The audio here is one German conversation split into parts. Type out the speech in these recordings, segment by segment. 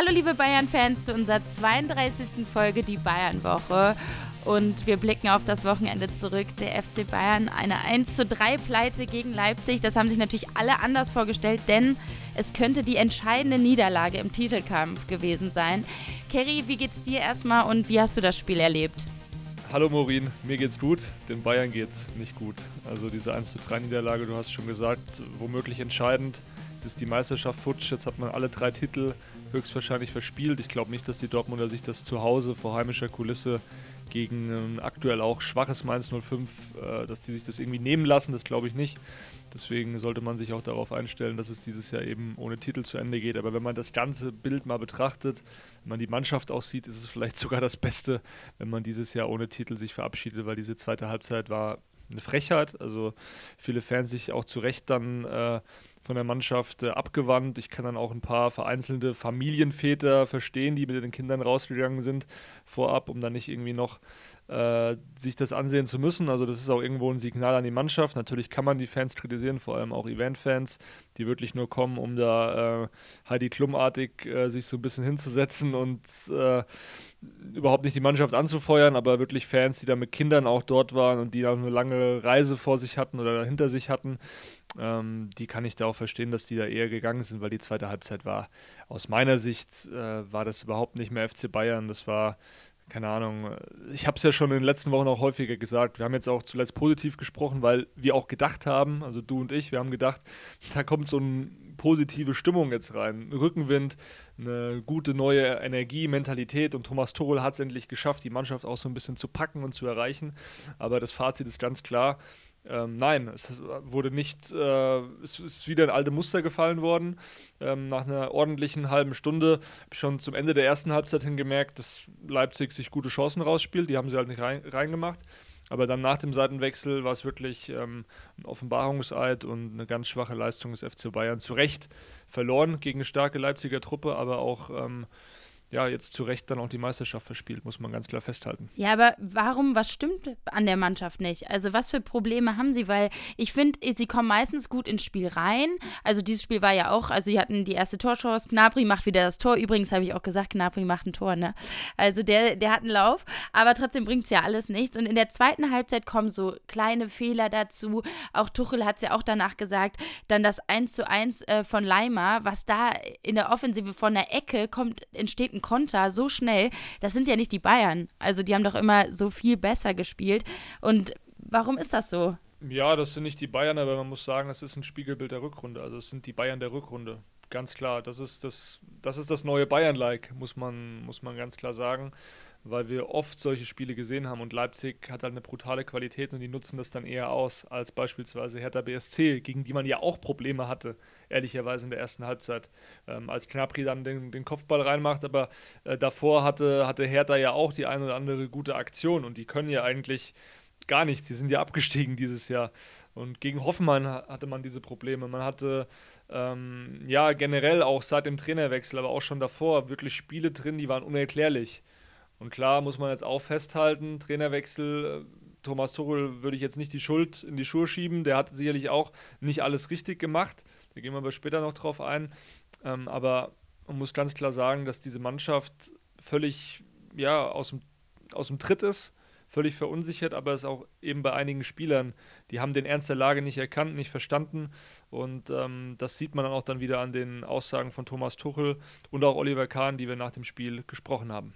Hallo liebe Bayern-Fans zu unserer 32. Folge Die Bayern-Woche. Und wir blicken auf das Wochenende zurück. Der FC Bayern eine 1 zu 3 Pleite gegen Leipzig. Das haben sich natürlich alle anders vorgestellt, denn es könnte die entscheidende Niederlage im Titelkampf gewesen sein. Kerry, wie geht's dir erstmal und wie hast du das Spiel erlebt? Hallo Morin, mir geht's gut, den Bayern geht's nicht gut. Also diese 1 zu 3 Niederlage, du hast schon gesagt, womöglich entscheidend. Jetzt ist die Meisterschaft futsch, jetzt hat man alle drei Titel höchstwahrscheinlich verspielt. Ich glaube nicht, dass die Dortmunder sich das zu Hause vor heimischer Kulisse gegen ein aktuell auch schwaches Mainz 05, äh, dass die sich das irgendwie nehmen lassen, das glaube ich nicht. Deswegen sollte man sich auch darauf einstellen, dass es dieses Jahr eben ohne Titel zu Ende geht. Aber wenn man das ganze Bild mal betrachtet, wenn man die Mannschaft auch sieht, ist es vielleicht sogar das Beste, wenn man dieses Jahr ohne Titel sich verabschiedet, weil diese zweite Halbzeit war eine Frechheit. Also viele Fans sich auch zu Recht dann äh, von der Mannschaft äh, abgewandt. Ich kann dann auch ein paar vereinzelte Familienväter verstehen, die mit den Kindern rausgegangen sind vorab, um dann nicht irgendwie noch äh, sich das ansehen zu müssen. Also das ist auch irgendwo ein Signal an die Mannschaft. Natürlich kann man die Fans kritisieren, vor allem auch Event-Fans, die wirklich nur kommen, um da äh, Heidi Klum-artig äh, sich so ein bisschen hinzusetzen und äh, überhaupt nicht die Mannschaft anzufeuern, aber wirklich Fans, die da mit Kindern auch dort waren und die da eine lange Reise vor sich hatten oder hinter sich hatten ähm, die kann ich da auch verstehen, dass die da eher gegangen sind, weil die zweite Halbzeit war. Aus meiner Sicht äh, war das überhaupt nicht mehr FC Bayern. Das war, keine Ahnung, ich habe es ja schon in den letzten Wochen auch häufiger gesagt. Wir haben jetzt auch zuletzt positiv gesprochen, weil wir auch gedacht haben, also du und ich, wir haben gedacht, da kommt so eine positive Stimmung jetzt rein. Rückenwind, eine gute neue Energie, Mentalität und Thomas Tuchel hat es endlich geschafft, die Mannschaft auch so ein bisschen zu packen und zu erreichen. Aber das Fazit ist ganz klar ähm, nein, es wurde nicht, äh, es ist wieder in alte Muster gefallen worden. Ähm, nach einer ordentlichen halben Stunde habe ich schon zum Ende der ersten Halbzeit hin gemerkt, dass Leipzig sich gute Chancen rausspielt. Die haben sie halt nicht rein, reingemacht. Aber dann nach dem Seitenwechsel war es wirklich ähm, ein Offenbarungseid und eine ganz schwache Leistung des FC Bayern. Zu Recht verloren gegen eine starke Leipziger Truppe, aber auch ähm, ja, jetzt zu Recht dann auch die Meisterschaft verspielt, muss man ganz klar festhalten. Ja, aber warum, was stimmt an der Mannschaft nicht? Also was für Probleme haben sie? Weil ich finde, sie kommen meistens gut ins Spiel rein. Also dieses Spiel war ja auch, also sie hatten die erste Torchance, Gnabry macht wieder das Tor. Übrigens habe ich auch gesagt, Gnabry macht ein Tor, ne? Also der, der hat einen Lauf, aber trotzdem bringt es ja alles nichts. Und in der zweiten Halbzeit kommen so kleine Fehler dazu. Auch Tuchel hat es ja auch danach gesagt, dann das 1 zu 1 äh, von Leimer, was da in der Offensive von der Ecke kommt, entsteht ein einen Konter so schnell, das sind ja nicht die Bayern. Also die haben doch immer so viel besser gespielt. Und warum ist das so? Ja, das sind nicht die Bayern, aber man muss sagen, es ist ein Spiegelbild der Rückrunde. Also es sind die Bayern der Rückrunde. Ganz klar. Das ist das, das, ist das neue Bayern-like, muss man, muss man ganz klar sagen weil wir oft solche Spiele gesehen haben und Leipzig hat halt eine brutale Qualität und die nutzen das dann eher aus als beispielsweise Hertha BSC, gegen die man ja auch Probleme hatte, ehrlicherweise in der ersten Halbzeit, ähm, als Knapri dann den, den Kopfball reinmacht, aber äh, davor hatte, hatte Hertha ja auch die ein oder andere gute Aktion und die können ja eigentlich gar nichts. Sie sind ja abgestiegen dieses Jahr. Und gegen Hoffenheim hatte man diese Probleme. Man hatte ähm, ja generell auch seit dem Trainerwechsel, aber auch schon davor wirklich Spiele drin, die waren unerklärlich. Und klar muss man jetzt auch festhalten, Trainerwechsel, äh, Thomas Tuchel würde ich jetzt nicht die Schuld in die Schuhe schieben. Der hat sicherlich auch nicht alles richtig gemacht. Da gehen wir aber später noch drauf ein. Ähm, aber man muss ganz klar sagen, dass diese Mannschaft völlig ja, aus, dem, aus dem Tritt ist, völlig verunsichert, aber es auch eben bei einigen Spielern, die haben den Ernst der Lage nicht erkannt, nicht verstanden. Und ähm, das sieht man dann auch dann wieder an den Aussagen von Thomas Tuchel und auch Oliver Kahn, die wir nach dem Spiel gesprochen haben.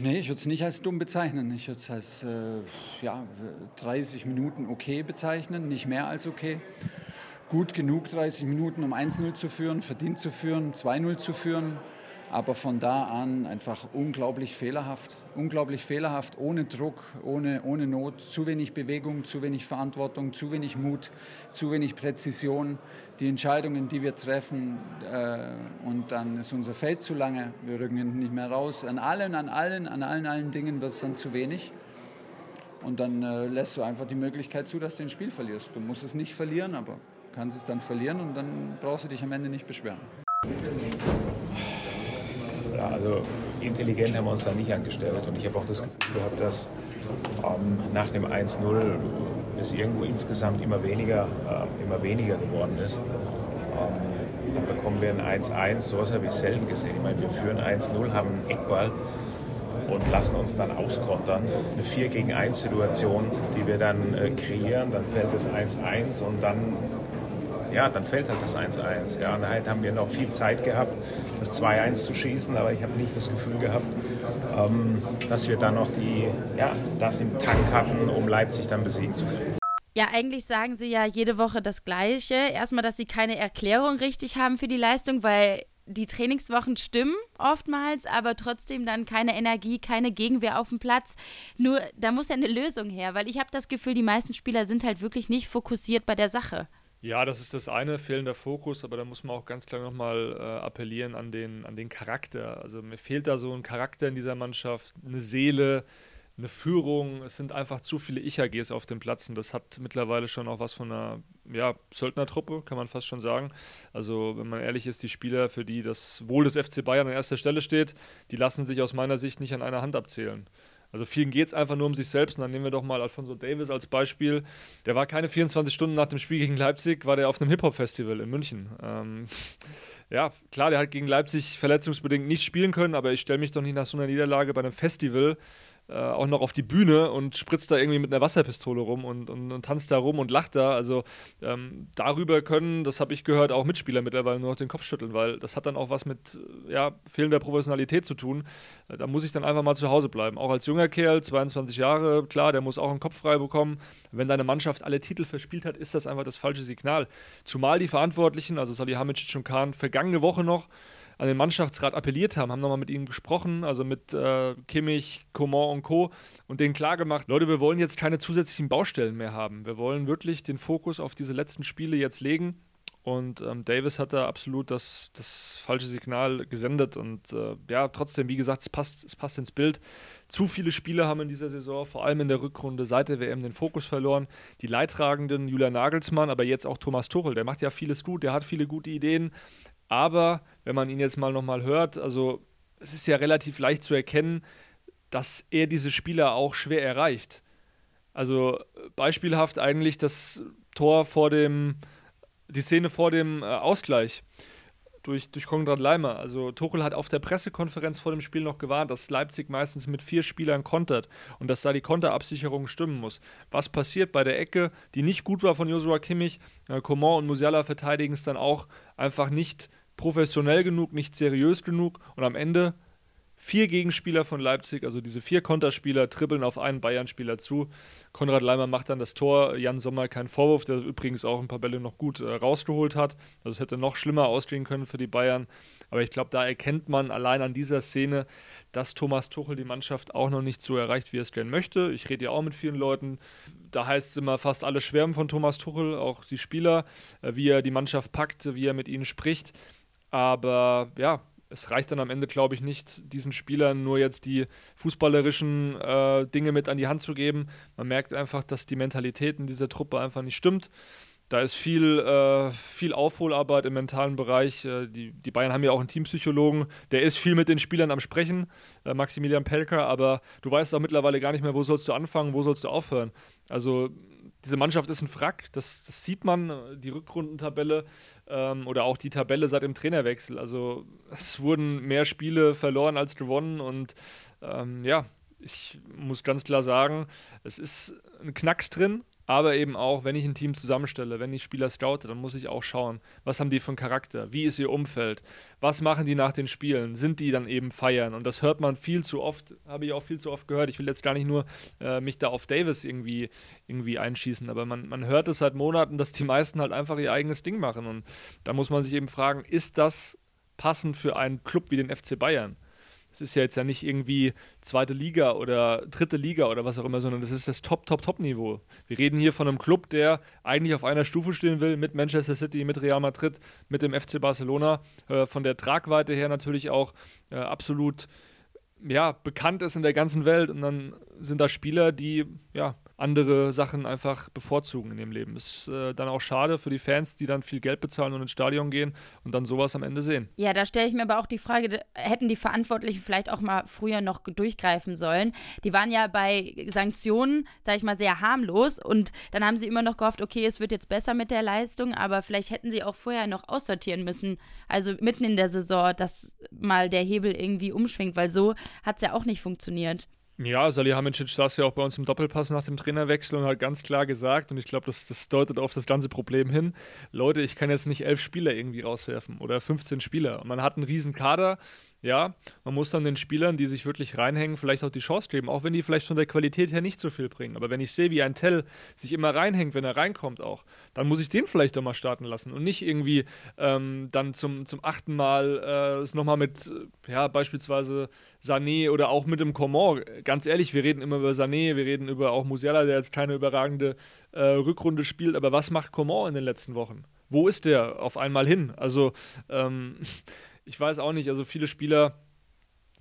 Nee, ich würde es nicht als dumm bezeichnen. Ich würde es als äh, ja, 30 Minuten okay bezeichnen, nicht mehr als okay. Gut genug 30 Minuten, um 1-0 zu führen, verdient zu führen, 2-0 zu führen aber von da an einfach unglaublich fehlerhaft. Unglaublich fehlerhaft, ohne Druck, ohne, ohne Not, zu wenig Bewegung, zu wenig Verantwortung, zu wenig Mut, zu wenig Präzision. Die Entscheidungen, die wir treffen, äh, und dann ist unser Feld zu lange, wir rücken nicht mehr raus. An allen, an allen, an allen, allen Dingen wird es dann zu wenig. Und dann äh, lässt du einfach die Möglichkeit zu, dass du ein Spiel verlierst. Du musst es nicht verlieren, aber kannst es dann verlieren und dann brauchst du dich am Ende nicht beschweren. Also intelligent haben wir uns da nicht angestellt und ich habe auch das Gefühl gehabt, dass ähm, nach dem 1-0 es irgendwo insgesamt immer weniger, äh, immer weniger geworden ist. Ähm, dann bekommen wir ein 1-1. Sowas habe ich selten gesehen. Ich meine, wir führen 1-0, haben einen Eckball und lassen uns dann auskontern. Eine 4 gegen 1 Situation, die wir dann äh, kreieren, dann fällt es 1-1 und dann, ja, dann fällt halt das 1-1. Ja, und halt haben wir noch viel Zeit gehabt, das 2-1 zu schießen, aber ich habe nicht das Gefühl gehabt, ähm, dass wir dann noch die, ja, das im Tank hatten, um Leipzig dann besiegen zu können. Ja, eigentlich sagen sie ja jede Woche das Gleiche. Erstmal, dass sie keine Erklärung richtig haben für die Leistung, weil die Trainingswochen stimmen oftmals, aber trotzdem dann keine Energie, keine Gegenwehr auf dem Platz. Nur da muss ja eine Lösung her, weil ich habe das Gefühl, die meisten Spieler sind halt wirklich nicht fokussiert bei der Sache. Ja, das ist das eine, fehlender Fokus, aber da muss man auch ganz klar nochmal äh, appellieren an den, an den Charakter. Also mir fehlt da so ein Charakter in dieser Mannschaft, eine Seele, eine Führung. Es sind einfach zu viele Ich-AGs auf dem Platz und das hat mittlerweile schon auch was von einer ja, Söldnertruppe, kann man fast schon sagen. Also, wenn man ehrlich ist, die Spieler, für die das Wohl des FC Bayern an erster Stelle steht, die lassen sich aus meiner Sicht nicht an einer Hand abzählen. Also vielen geht es einfach nur um sich selbst. Und dann nehmen wir doch mal Alfonso Davis als Beispiel. Der war keine 24 Stunden nach dem Spiel gegen Leipzig, war der auf einem Hip-Hop-Festival in München. Ähm, ja, klar, der hat gegen Leipzig verletzungsbedingt nicht spielen können, aber ich stelle mich doch nicht nach so einer Niederlage bei einem Festival äh, auch noch auf die Bühne und spritzt da irgendwie mit einer Wasserpistole rum und, und, und tanzt da rum und lacht da. Also ähm, darüber können, das habe ich gehört, auch Mitspieler mittlerweile nur noch den Kopf schütteln, weil das hat dann auch was mit ja, fehlender Professionalität zu tun. Äh, da muss ich dann einfach mal zu Hause bleiben. Auch als junger Kerl, 22 Jahre, klar, der muss auch einen Kopf frei bekommen. Wenn deine Mannschaft alle Titel verspielt hat, ist das einfach das falsche Signal. Zumal die Verantwortlichen, also Salihamidzic und Kahn, vergangene Woche noch an den Mannschaftsrat appelliert haben, haben nochmal mit ihnen gesprochen, also mit äh, Kimmich, Coman und Co. und denen klargemacht, Leute, wir wollen jetzt keine zusätzlichen Baustellen mehr haben. Wir wollen wirklich den Fokus auf diese letzten Spiele jetzt legen. Und ähm, Davis hat da absolut das, das falsche Signal gesendet. Und äh, ja, trotzdem, wie gesagt, es passt, es passt ins Bild. Zu viele Spieler haben in dieser Saison, vor allem in der Rückrunde seit der WM, den Fokus verloren. Die Leidtragenden, Julian Nagelsmann, aber jetzt auch Thomas Tuchel, der macht ja vieles gut, der hat viele gute Ideen. Aber wenn man ihn jetzt mal nochmal hört, also es ist ja relativ leicht zu erkennen, dass er diese Spieler auch schwer erreicht. Also beispielhaft eigentlich das Tor vor dem, die Szene vor dem äh, Ausgleich durch, durch Konrad Leimer. Also Tuchel hat auf der Pressekonferenz vor dem Spiel noch gewarnt, dass Leipzig meistens mit vier Spielern kontert und dass da die Konterabsicherung stimmen muss. Was passiert bei der Ecke, die nicht gut war von Joshua Kimmich? Äh, Coman und Musiala verteidigen es dann auch einfach nicht professionell genug, nicht seriös genug und am Ende vier Gegenspieler von Leipzig, also diese vier Konterspieler, trippeln auf einen Bayern-Spieler zu. Konrad Leimer macht dann das Tor. Jan Sommer kein Vorwurf, der übrigens auch ein paar Bälle noch gut äh, rausgeholt hat. Also es hätte noch schlimmer ausgehen können für die Bayern. Aber ich glaube, da erkennt man allein an dieser Szene, dass Thomas Tuchel die Mannschaft auch noch nicht so erreicht, wie er es gerne möchte. Ich rede ja auch mit vielen Leuten. Da heißt es immer, fast alle schwärmen von Thomas Tuchel, auch die Spieler, äh, wie er die Mannschaft packt, wie er mit ihnen spricht. Aber ja, es reicht dann am Ende, glaube ich, nicht, diesen Spielern nur jetzt die fußballerischen äh, Dinge mit an die Hand zu geben. Man merkt einfach, dass die Mentalität in dieser Truppe einfach nicht stimmt. Da ist viel, äh, viel Aufholarbeit im mentalen Bereich. Äh, die, die Bayern haben ja auch einen Teampsychologen, der ist viel mit den Spielern am Sprechen, äh, Maximilian Pelker, aber du weißt auch mittlerweile gar nicht mehr, wo sollst du anfangen, wo sollst du aufhören. Also diese Mannschaft ist ein Frack, das, das sieht man, die Rückrundentabelle ähm, oder auch die Tabelle seit dem Trainerwechsel. Also es wurden mehr Spiele verloren als gewonnen und ähm, ja, ich muss ganz klar sagen, es ist ein Knacks drin, aber eben auch, wenn ich ein Team zusammenstelle, wenn ich Spieler scoute, dann muss ich auch schauen, was haben die für einen Charakter, wie ist ihr Umfeld, was machen die nach den Spielen, sind die dann eben feiern? Und das hört man viel zu oft, habe ich auch viel zu oft gehört. Ich will jetzt gar nicht nur äh, mich da auf Davis irgendwie, irgendwie einschießen, aber man, man hört es seit Monaten, dass die meisten halt einfach ihr eigenes Ding machen. Und da muss man sich eben fragen, ist das passend für einen Club wie den FC Bayern? Es ist ja jetzt ja nicht irgendwie zweite Liga oder dritte Liga oder was auch immer, sondern das ist das Top, Top, Top-Niveau. Wir reden hier von einem Club, der eigentlich auf einer Stufe stehen will mit Manchester City, mit Real Madrid, mit dem FC Barcelona. Äh, von der Tragweite her natürlich auch äh, absolut ja, bekannt ist in der ganzen Welt und dann sind da Spieler, die ja andere Sachen einfach bevorzugen in dem Leben. Ist äh, dann auch schade für die Fans, die dann viel Geld bezahlen und ins Stadion gehen und dann sowas am Ende sehen. Ja, da stelle ich mir aber auch die Frage, hätten die Verantwortlichen vielleicht auch mal früher noch durchgreifen sollen? Die waren ja bei Sanktionen, sage ich mal, sehr harmlos und dann haben sie immer noch gehofft, okay, es wird jetzt besser mit der Leistung, aber vielleicht hätten sie auch vorher noch aussortieren müssen, also mitten in der Saison, dass mal der Hebel irgendwie umschwingt, weil so hat es ja auch nicht funktioniert. Ja, Salihamidzic saß ja auch bei uns im Doppelpass nach dem Trainerwechsel und hat ganz klar gesagt, und ich glaube, das, das deutet auf das ganze Problem hin, Leute, ich kann jetzt nicht elf Spieler irgendwie rauswerfen oder 15 Spieler. Man hat einen riesen Kader, ja, man muss dann den Spielern, die sich wirklich reinhängen, vielleicht auch die Chance geben, auch wenn die vielleicht von der Qualität her nicht so viel bringen. Aber wenn ich sehe, wie ein Tell sich immer reinhängt, wenn er reinkommt auch, dann muss ich den vielleicht doch mal starten lassen und nicht irgendwie ähm, dann zum, zum achten Mal äh, es nochmal mit, ja, beispielsweise Sané oder auch mit dem Coman. Ganz ehrlich, wir reden immer über Sané, wir reden über auch Musiala, der jetzt keine überragende äh, Rückrunde spielt, aber was macht Coman in den letzten Wochen? Wo ist der auf einmal hin? Also, ähm, ich weiß auch nicht, also viele Spieler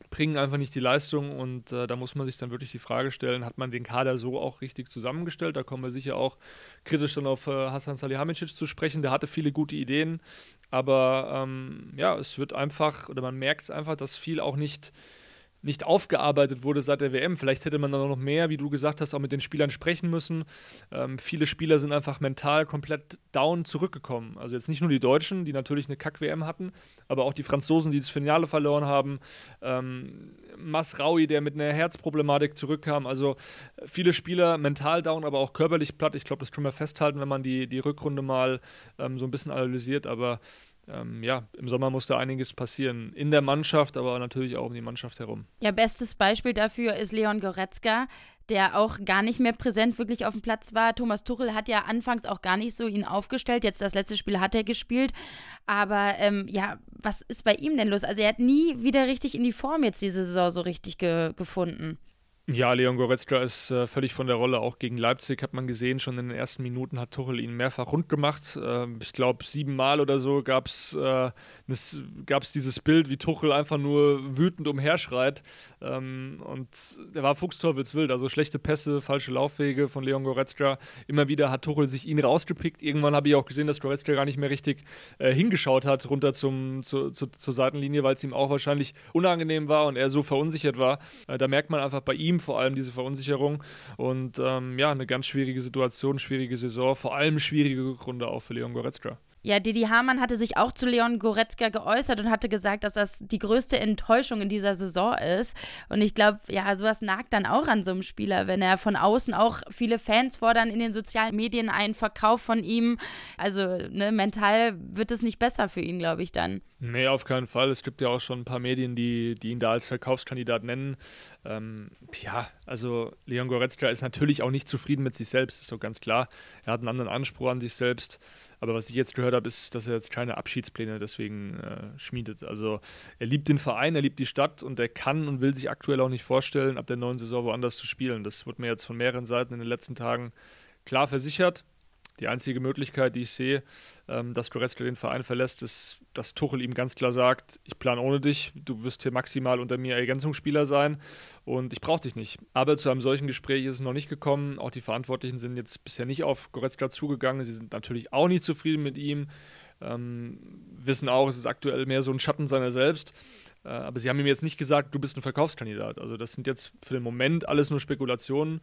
bringen einfach nicht die Leistung und äh, da muss man sich dann wirklich die Frage stellen, hat man den Kader so auch richtig zusammengestellt? Da kommen wir sicher auch kritisch dann auf äh, Hasan Salihamidzic zu sprechen. Der hatte viele gute Ideen, aber ähm, ja, es wird einfach, oder man merkt es einfach, dass viel auch nicht nicht aufgearbeitet wurde seit der WM. Vielleicht hätte man dann noch mehr, wie du gesagt hast, auch mit den Spielern sprechen müssen. Ähm, viele Spieler sind einfach mental komplett down zurückgekommen. Also jetzt nicht nur die Deutschen, die natürlich eine Kack-WM hatten, aber auch die Franzosen, die das Finale verloren haben. Ähm, Masraui, der mit einer Herzproblematik zurückkam. Also viele Spieler mental down, aber auch körperlich platt. Ich glaube, das können wir festhalten, wenn man die, die Rückrunde mal ähm, so ein bisschen analysiert. Aber ähm, ja, im Sommer musste einiges passieren. In der Mannschaft, aber natürlich auch um die Mannschaft herum. Ja, bestes Beispiel dafür ist Leon Goretzka, der auch gar nicht mehr präsent wirklich auf dem Platz war. Thomas Tuchel hat ja anfangs auch gar nicht so ihn aufgestellt. Jetzt das letzte Spiel hat er gespielt. Aber ähm, ja, was ist bei ihm denn los? Also er hat nie wieder richtig in die Form jetzt diese Saison so richtig ge gefunden. Ja, Leon Goretzka ist äh, völlig von der Rolle. Auch gegen Leipzig hat man gesehen, schon in den ersten Minuten hat Tuchel ihn mehrfach rund gemacht. Äh, ich glaube, siebenmal oder so gab es äh, dieses Bild, wie Tuchel einfach nur wütend umherschreit. Ähm, und der war fuchsteufelswild. Also schlechte Pässe, falsche Laufwege von Leon Goretzka. Immer wieder hat Tuchel sich ihn rausgepickt. Irgendwann habe ich auch gesehen, dass Goretzka gar nicht mehr richtig äh, hingeschaut hat, runter zum, zu, zu, zur Seitenlinie, weil es ihm auch wahrscheinlich unangenehm war und er so verunsichert war. Äh, da merkt man einfach bei ihm, Team vor allem diese Verunsicherung. Und ähm, ja, eine ganz schwierige Situation, schwierige Saison, vor allem schwierige Gründe auch für Leon Goretzka. Ja, Didi Hamann hatte sich auch zu Leon Goretzka geäußert und hatte gesagt, dass das die größte Enttäuschung in dieser Saison ist. Und ich glaube, ja, sowas nagt dann auch an so einem Spieler, wenn er von außen auch viele Fans fordern in den sozialen Medien einen Verkauf von ihm. Also ne, mental wird es nicht besser für ihn, glaube ich, dann. Nee, auf keinen Fall. Es gibt ja auch schon ein paar Medien, die, die ihn da als Verkaufskandidat nennen. Ähm, ja, also Leon Goretzka ist natürlich auch nicht zufrieden mit sich selbst, ist doch ganz klar. Er hat einen anderen Anspruch an sich selbst. Aber was ich jetzt gehört habe, ist, dass er jetzt keine Abschiedspläne deswegen äh, schmiedet. Also er liebt den Verein, er liebt die Stadt und er kann und will sich aktuell auch nicht vorstellen, ab der neuen Saison woanders zu spielen. Das wurde mir jetzt von mehreren Seiten in den letzten Tagen klar versichert die einzige Möglichkeit, die ich sehe, ähm, dass Goretzka den Verein verlässt, ist, dass Tuchel ihm ganz klar sagt, ich plane ohne dich, du wirst hier maximal unter mir Ergänzungsspieler sein und ich brauche dich nicht. Aber zu einem solchen Gespräch ist es noch nicht gekommen. Auch die Verantwortlichen sind jetzt bisher nicht auf Goretzka zugegangen. Sie sind natürlich auch nicht zufrieden mit ihm. Ähm, wissen auch, es ist aktuell mehr so ein Schatten seiner selbst. Äh, aber sie haben ihm jetzt nicht gesagt, du bist ein Verkaufskandidat. Also das sind jetzt für den Moment alles nur Spekulationen.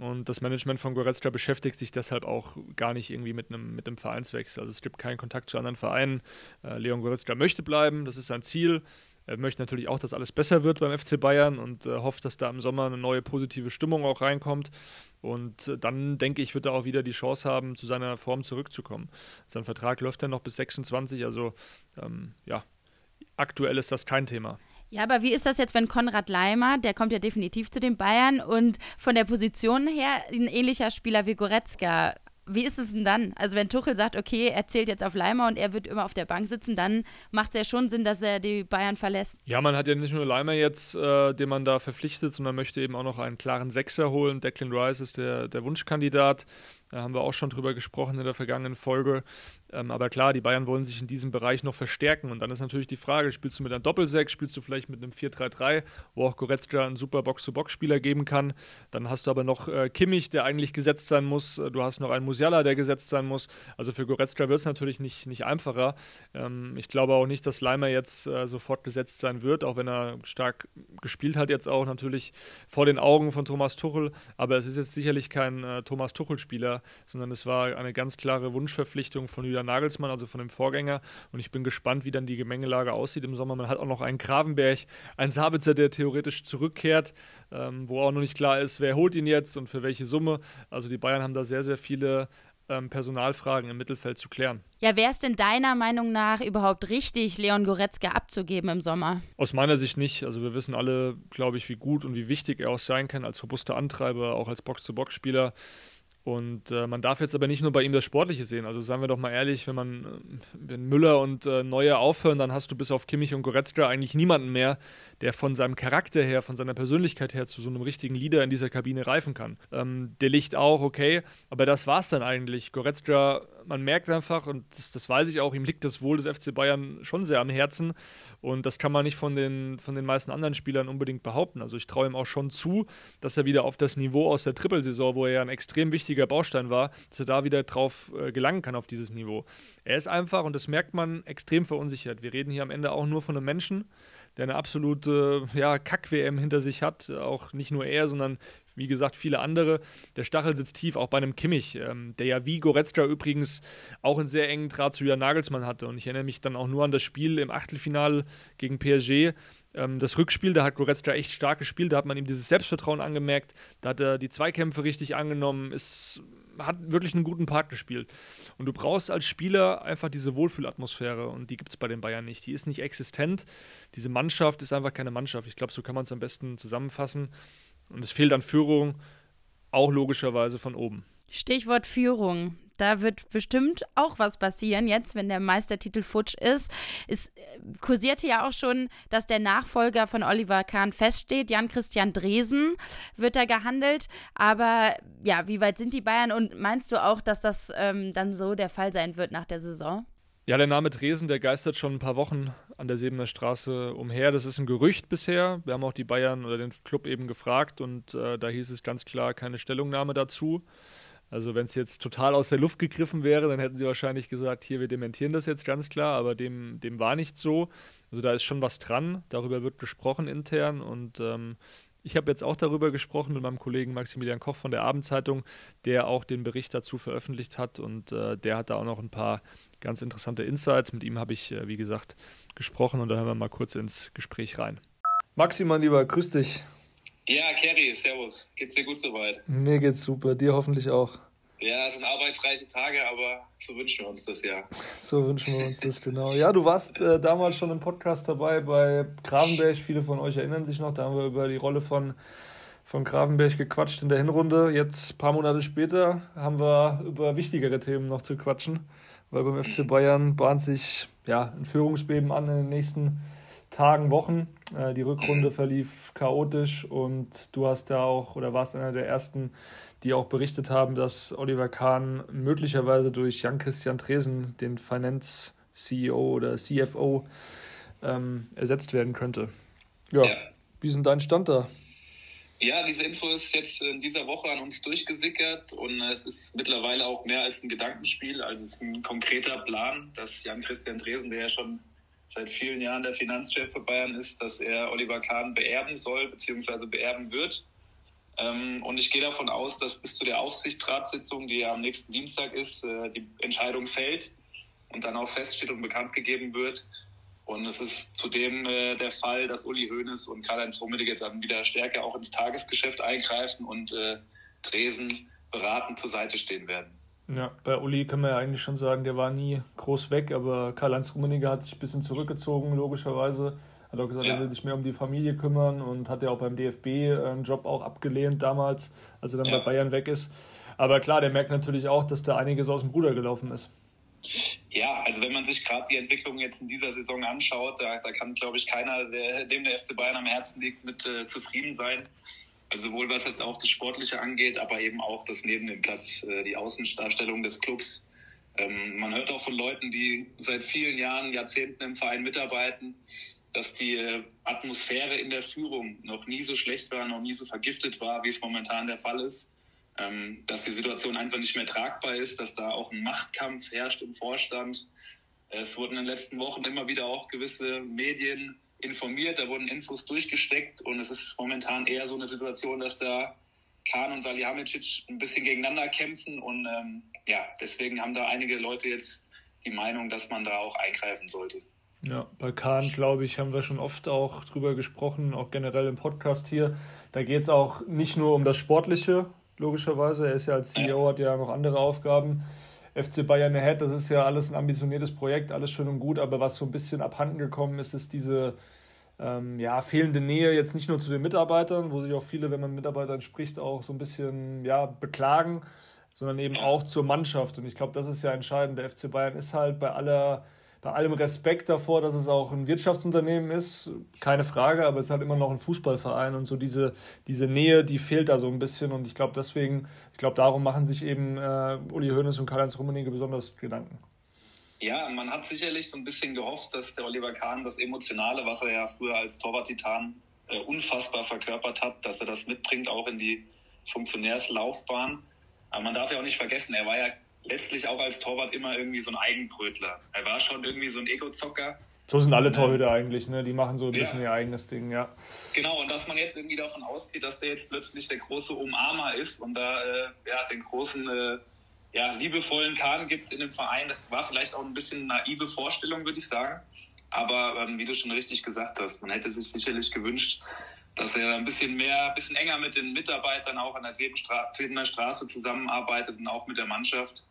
Und das Management von Goretzka beschäftigt sich deshalb auch gar nicht irgendwie mit einem, mit einem Vereinswechsel. Also es gibt keinen Kontakt zu anderen Vereinen. Äh, Leon Goretzka möchte bleiben, das ist sein Ziel. Er möchte natürlich auch, dass alles besser wird beim FC Bayern und äh, hofft, dass da im Sommer eine neue positive Stimmung auch reinkommt. Und äh, dann denke ich, wird er auch wieder die Chance haben, zu seiner Form zurückzukommen. Sein Vertrag läuft dann noch bis 26, also ähm, ja, aktuell ist das kein Thema. Ja, aber wie ist das jetzt, wenn Konrad Leimer, der kommt ja definitiv zu den Bayern und von der Position her ein ähnlicher Spieler wie Goretzka, wie ist es denn dann? Also wenn Tuchel sagt, okay, er zählt jetzt auf Leimer und er wird immer auf der Bank sitzen, dann macht es ja schon Sinn, dass er die Bayern verlässt. Ja, man hat ja nicht nur Leimer jetzt, äh, den man da verpflichtet, sondern möchte eben auch noch einen klaren Sechser holen. Declan Rice ist der, der Wunschkandidat. Da haben wir auch schon drüber gesprochen in der vergangenen Folge. Ähm, aber klar, die Bayern wollen sich in diesem Bereich noch verstärken. Und dann ist natürlich die Frage, spielst du mit einem Doppelsechs, spielst du vielleicht mit einem 4-3-3, wo auch Goretzka einen super Box-to-Box-Spieler geben kann. Dann hast du aber noch äh, Kimmich, der eigentlich gesetzt sein muss. Du hast noch einen Musiala, der gesetzt sein muss. Also für Goretzka wird es natürlich nicht, nicht einfacher. Ähm, ich glaube auch nicht, dass Leimer jetzt äh, sofort gesetzt sein wird, auch wenn er stark gespielt hat jetzt auch natürlich vor den Augen von Thomas Tuchel. Aber es ist jetzt sicherlich kein äh, Thomas Tuchel-Spieler, sondern es war eine ganz klare Wunschverpflichtung von Julian Nagelsmann, also von dem Vorgänger. Und ich bin gespannt, wie dann die Gemengelage aussieht im Sommer. Man hat auch noch einen Gravenberg, einen Sabitzer, der theoretisch zurückkehrt, ähm, wo auch noch nicht klar ist, wer holt ihn jetzt und für welche Summe. Also die Bayern haben da sehr, sehr viele ähm, Personalfragen im Mittelfeld zu klären. Ja, wäre es denn deiner Meinung nach überhaupt richtig, Leon Goretzka abzugeben im Sommer? Aus meiner Sicht nicht. Also wir wissen alle, glaube ich, wie gut und wie wichtig er auch sein kann als robuster Antreiber, auch als Box-zu-Box-Spieler. Und äh, man darf jetzt aber nicht nur bei ihm das Sportliche sehen. Also seien wir doch mal ehrlich, wenn man, äh, wenn Müller und äh, Neuer aufhören, dann hast du bis auf Kimmich und Goretzka eigentlich niemanden mehr, der von seinem Charakter her, von seiner Persönlichkeit her zu so einem richtigen Leader in dieser Kabine reifen kann. Ähm, der Licht auch, okay, aber das war's dann eigentlich. Goretzka, man merkt einfach, und das, das weiß ich auch, ihm liegt das Wohl des FC Bayern schon sehr am Herzen. Und das kann man nicht von den, von den meisten anderen Spielern unbedingt behaupten. Also ich traue ihm auch schon zu, dass er wieder auf das Niveau aus der Trippelsaison, wo er ja ein extrem wichtiger Baustein war, dass er da wieder drauf äh, gelangen kann auf dieses Niveau. Er ist einfach, und das merkt man, extrem verunsichert. Wir reden hier am Ende auch nur von einem Menschen, der eine absolute ja, Kack-WM hinter sich hat. Auch nicht nur er, sondern wie gesagt, viele andere. Der Stachel sitzt tief, auch bei einem Kimmich, ähm, der ja wie Goretzka übrigens auch einen sehr engen Draht zu Julian Nagelsmann hatte. Und ich erinnere mich dann auch nur an das Spiel im Achtelfinale gegen PSG. Ähm, das Rückspiel, da hat Goretzka echt stark gespielt, da hat man ihm dieses Selbstvertrauen angemerkt, da hat er die Zweikämpfe richtig angenommen, ist, hat wirklich einen guten Part gespielt. Und du brauchst als Spieler einfach diese Wohlfühlatmosphäre und die gibt es bei den Bayern nicht. Die ist nicht existent. Diese Mannschaft ist einfach keine Mannschaft. Ich glaube, so kann man es am besten zusammenfassen. Und es fehlt an Führung, auch logischerweise von oben. Stichwort Führung. Da wird bestimmt auch was passieren jetzt, wenn der Meistertitel futsch ist. Es äh, kursierte ja auch schon, dass der Nachfolger von Oliver Kahn feststeht. Jan-Christian Dresen wird da gehandelt. Aber ja, wie weit sind die Bayern? Und meinst du auch, dass das ähm, dann so der Fall sein wird nach der Saison? Ja, der Name Dresen, der geistert schon ein paar Wochen an der Sebener Straße umher. Das ist ein Gerücht bisher. Wir haben auch die Bayern oder den Club eben gefragt und äh, da hieß es ganz klar keine Stellungnahme dazu. Also wenn es jetzt total aus der Luft gegriffen wäre, dann hätten sie wahrscheinlich gesagt, hier, wir dementieren das jetzt ganz klar, aber dem, dem war nicht so. Also da ist schon was dran, darüber wird gesprochen intern und ähm, ich habe jetzt auch darüber gesprochen mit meinem Kollegen Maximilian Koch von der Abendzeitung, der auch den Bericht dazu veröffentlicht hat und äh, der hat da auch noch ein paar ganz interessante Insights. Mit ihm habe ich, äh, wie gesagt, gesprochen und da hören wir mal kurz ins Gespräch rein. Maxi, mein Lieber, grüß dich. Ja, Kerry, servus. Geht's dir gut soweit? Mir geht's super, dir hoffentlich auch. Ja, es sind arbeitsreiche Tage, aber so wünschen wir uns das ja. So wünschen wir uns das, genau. Ja, du warst äh, damals schon im Podcast dabei bei Gravenberg. Viele von euch erinnern sich noch, da haben wir über die Rolle von, von Gravenberg gequatscht in der Hinrunde. Jetzt, ein paar Monate später, haben wir über wichtigere Themen noch zu quatschen, weil beim FC Bayern bahnt sich ja, ein Führungsbeben an in den nächsten Tagen, Wochen. Äh, die Rückrunde verlief chaotisch und du hast ja auch oder warst einer der ersten, die auch berichtet haben, dass Oliver Kahn möglicherweise durch Jan-Christian Tresen, den Finance-CEO oder CFO, ähm, ersetzt werden könnte. Ja. ja. Wie ist denn dein Stand da? Ja, diese Info ist jetzt in dieser Woche an uns durchgesickert und es ist mittlerweile auch mehr als ein Gedankenspiel. Also es ist ein konkreter Plan, dass Jan-Christian Dresen, der ja schon seit vielen Jahren der Finanzchef bei Bayern ist, dass er Oliver Kahn beerben soll bzw. beerben wird. Ähm, und ich gehe davon aus, dass bis zu der Aufsichtsratssitzung, die ja am nächsten Dienstag ist, äh, die Entscheidung fällt und dann auch feststeht und bekannt gegeben wird. Und es ist zudem äh, der Fall, dass Uli Hoeneß und Karl-Heinz Rummenigge dann wieder stärker auch ins Tagesgeschäft eingreifen und äh, Dresen beratend zur Seite stehen werden. Ja, bei Uli kann man ja eigentlich schon sagen, der war nie groß weg, aber Karl-Heinz Rummenigge hat sich ein bisschen zurückgezogen, logischerweise. Hat auch gesagt, ja. er will sich mehr um die Familie kümmern und hat ja auch beim DFB einen Job auch abgelehnt damals, als er dann ja. bei Bayern weg ist. Aber klar, der merkt natürlich auch, dass da einiges aus dem Bruder gelaufen ist. Ja, also wenn man sich gerade die Entwicklung jetzt in dieser Saison anschaut, da, da kann, glaube ich, keiner, der, dem der FC Bayern am Herzen liegt, mit äh, zufrieden sein. Also sowohl was jetzt auch das Sportliche angeht, aber eben auch das neben dem Platz, äh, die Außendarstellung des Clubs. Ähm, man hört auch von Leuten, die seit vielen Jahren, Jahrzehnten im Verein mitarbeiten, dass die äh, Atmosphäre in der Führung noch nie so schlecht war, noch nie so vergiftet war, wie es momentan der Fall ist. Ähm, dass die Situation einfach nicht mehr tragbar ist, dass da auch ein Machtkampf herrscht im Vorstand. Es wurden in den letzten Wochen immer wieder auch gewisse Medien informiert, da wurden Infos durchgesteckt und es ist momentan eher so eine Situation, dass da Kahn und Salihamidzic ein bisschen gegeneinander kämpfen und ähm, ja, deswegen haben da einige Leute jetzt die Meinung, dass man da auch eingreifen sollte. Ja, bei Kahn, glaube ich, haben wir schon oft auch drüber gesprochen, auch generell im Podcast hier. Da geht es auch nicht nur um das Sportliche, logischerweise. Er ist ja als CEO, ja. hat ja noch andere Aufgaben. FC Bayern Ahead, das ist ja alles ein ambitioniertes Projekt, alles schön und gut, aber was so ein bisschen abhanden gekommen ist, ist diese ähm, ja, fehlende Nähe jetzt nicht nur zu den Mitarbeitern, wo sich auch viele, wenn man mit Mitarbeitern spricht, auch so ein bisschen ja, beklagen, sondern eben auch zur Mannschaft. Und ich glaube, das ist ja entscheidend. Der FC Bayern ist halt bei aller bei allem Respekt davor, dass es auch ein Wirtschaftsunternehmen ist, keine Frage, aber es ist halt immer noch ein Fußballverein und so diese, diese Nähe, die fehlt da so ein bisschen und ich glaube deswegen, ich glaube darum machen sich eben äh, Uli Hoeneß und Karl-Heinz Rummenigge besonders Gedanken. Ja, man hat sicherlich so ein bisschen gehofft, dass der Oliver Kahn das Emotionale, was er ja früher als Torwart-Titan äh, unfassbar verkörpert hat, dass er das mitbringt, auch in die Funktionärslaufbahn. Aber man darf ja auch nicht vergessen, er war ja letztlich auch als Torwart immer irgendwie so ein Eigenbrötler. Er war schon irgendwie so ein Ego-Zocker. So sind alle Torhüter eigentlich, ne? Die machen so ein bisschen ja. ihr eigenes Ding, ja. Genau, und dass man jetzt irgendwie davon ausgeht, dass der jetzt plötzlich der große Umarmer ist und da äh, ja, den großen, äh, ja, liebevollen Kahn gibt in dem Verein, das war vielleicht auch ein bisschen naive Vorstellung, würde ich sagen. Aber ähm, wie du schon richtig gesagt hast, man hätte sich sicherlich gewünscht, dass er ein bisschen mehr, ein bisschen enger mit den Mitarbeitern auch an der Sebener Straße zusammenarbeitet und auch mit der Mannschaft.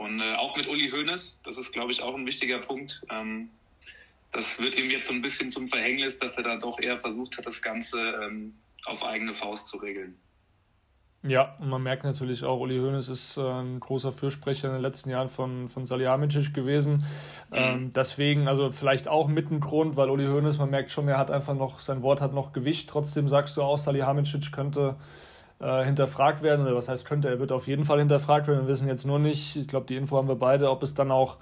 Und äh, auch mit Uli Hoeneß, das ist, glaube ich, auch ein wichtiger Punkt. Ähm, das wird ihm jetzt so ein bisschen zum Verhängnis, dass er da doch eher versucht hat, das Ganze ähm, auf eigene Faust zu regeln. Ja, und man merkt natürlich auch, Uli Hoeneß ist äh, ein großer Fürsprecher in den letzten Jahren von, von Salihamidzic gewesen. Mhm. Ähm, deswegen, also vielleicht auch mit ein Grund, weil Uli Hoeneß, man merkt schon, er hat einfach noch, sein Wort hat noch Gewicht. Trotzdem sagst du auch, Salihamidzic könnte äh, hinterfragt werden, oder was heißt könnte, er wird auf jeden Fall hinterfragt werden. Wir wissen jetzt nur nicht, ich glaube, die Info haben wir beide, ob es dann auch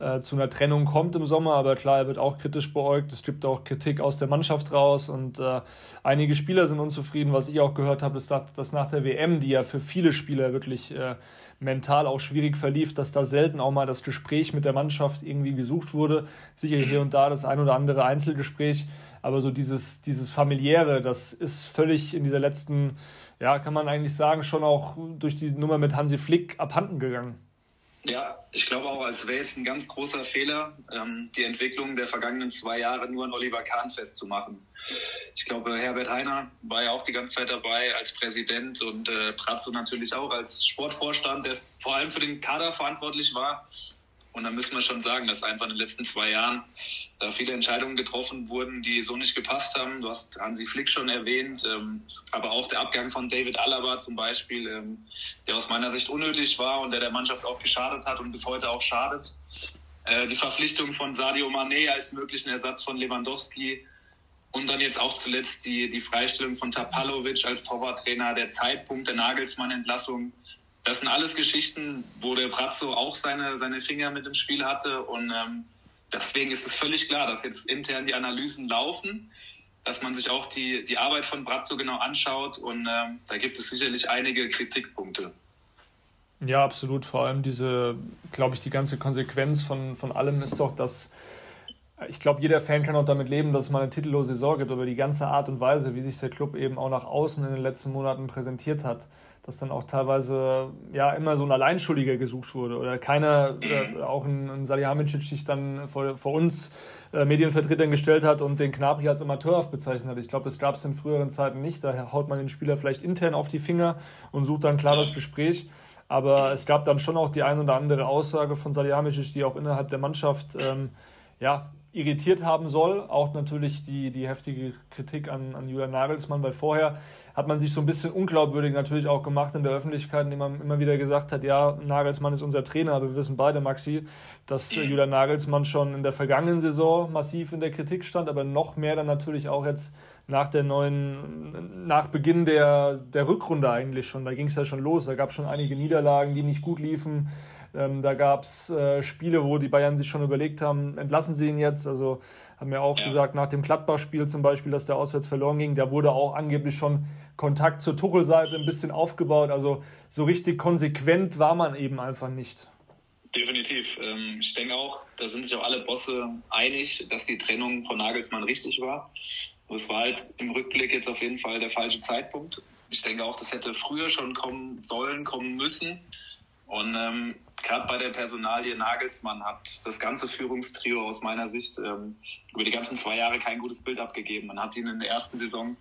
äh, zu einer Trennung kommt im Sommer, aber klar, er wird auch kritisch beäugt. Es gibt auch Kritik aus der Mannschaft raus und äh, einige Spieler sind unzufrieden. Was ich auch gehört habe, ist, dass nach der WM, die ja für viele Spieler wirklich äh, mental auch schwierig verlief, dass da selten auch mal das Gespräch mit der Mannschaft irgendwie gesucht wurde. Sicher hier und da das ein oder andere Einzelgespräch, aber so dieses, dieses familiäre, das ist völlig in dieser letzten, ja, kann man eigentlich sagen, schon auch durch die Nummer mit Hansi Flick abhanden gegangen. Ja, ich glaube auch, als wäre es ein ganz großer Fehler, ähm, die Entwicklung der vergangenen zwei Jahre nur an Oliver Kahn festzumachen. Ich glaube, Herbert Heiner war ja auch die ganze Zeit dabei als Präsident und äh, Pratzo natürlich auch als Sportvorstand, der vor allem für den Kader verantwortlich war. Und da müssen wir schon sagen, dass einfach in den letzten zwei Jahren da viele Entscheidungen getroffen wurden, die so nicht gepasst haben. Du hast Hansi Flick schon erwähnt, ähm, aber auch der Abgang von David Alaba zum Beispiel, ähm, der aus meiner Sicht unnötig war und der der Mannschaft auch geschadet hat und bis heute auch schadet. Äh, die Verpflichtung von Sadio Mané als möglichen Ersatz von Lewandowski und dann jetzt auch zuletzt die, die Freistellung von Tapalovic als Torwarttrainer, der Zeitpunkt der Nagelsmann-Entlassung das sind alles Geschichten, wo der Brazzo auch seine, seine Finger mit im Spiel hatte. Und ähm, deswegen ist es völlig klar, dass jetzt intern die Analysen laufen, dass man sich auch die, die Arbeit von Brazzo genau anschaut. Und ähm, da gibt es sicherlich einige Kritikpunkte. Ja, absolut. Vor allem diese, glaube ich, die ganze Konsequenz von, von allem ist doch, dass ich glaube, jeder Fan kann auch damit leben, dass es mal eine titellose Saison gibt, aber die ganze Art und Weise, wie sich der Club eben auch nach außen in den letzten Monaten präsentiert hat, dass dann auch teilweise ja immer so ein Alleinschuldiger gesucht wurde oder keiner, äh, auch ein, ein Salihamidzic sich dann vor, vor uns äh, Medienvertretern gestellt hat und den Knabri als amateurhaft bezeichnet hat. Ich glaube, das gab es in früheren Zeiten nicht. Da haut man den Spieler vielleicht intern auf die Finger und sucht dann klar das Gespräch. Aber es gab dann schon auch die ein oder andere Aussage von Salihamidzic, die auch innerhalb der Mannschaft ähm, ja, irritiert haben soll. Auch natürlich die, die heftige Kritik an, an Julian Nagelsmann, weil vorher hat man sich so ein bisschen unglaubwürdig natürlich auch gemacht in der Öffentlichkeit, indem man immer wieder gesagt hat, ja, Nagelsmann ist unser Trainer, aber wir wissen beide, Maxi, dass äh, Julian Nagelsmann schon in der vergangenen Saison massiv in der Kritik stand, aber noch mehr dann natürlich auch jetzt nach der neuen, nach Beginn der, der Rückrunde eigentlich schon. Da ging es ja schon los. Da gab es schon einige Niederlagen, die nicht gut liefen. Ähm, da gab es äh, Spiele, wo die Bayern sich schon überlegt haben, entlassen sie ihn jetzt. Also haben ja auch ja. gesagt, nach dem Gladbach-Spiel zum Beispiel, dass der auswärts verloren ging, da wurde auch angeblich schon Kontakt zur Tuchel-Seite ein bisschen aufgebaut. Also so richtig konsequent war man eben einfach nicht. Definitiv. Ähm, ich denke auch, da sind sich auch alle Bosse einig, dass die Trennung von Nagelsmann richtig war. Es war halt im Rückblick jetzt auf jeden Fall der falsche Zeitpunkt. Ich denke auch, das hätte früher schon kommen sollen, kommen müssen. Und ähm, gerade bei der Personalie Nagelsmann hat das ganze Führungstrio aus meiner Sicht ähm, über die ganzen zwei Jahre kein gutes Bild abgegeben. Man hat ihn in der ersten Saison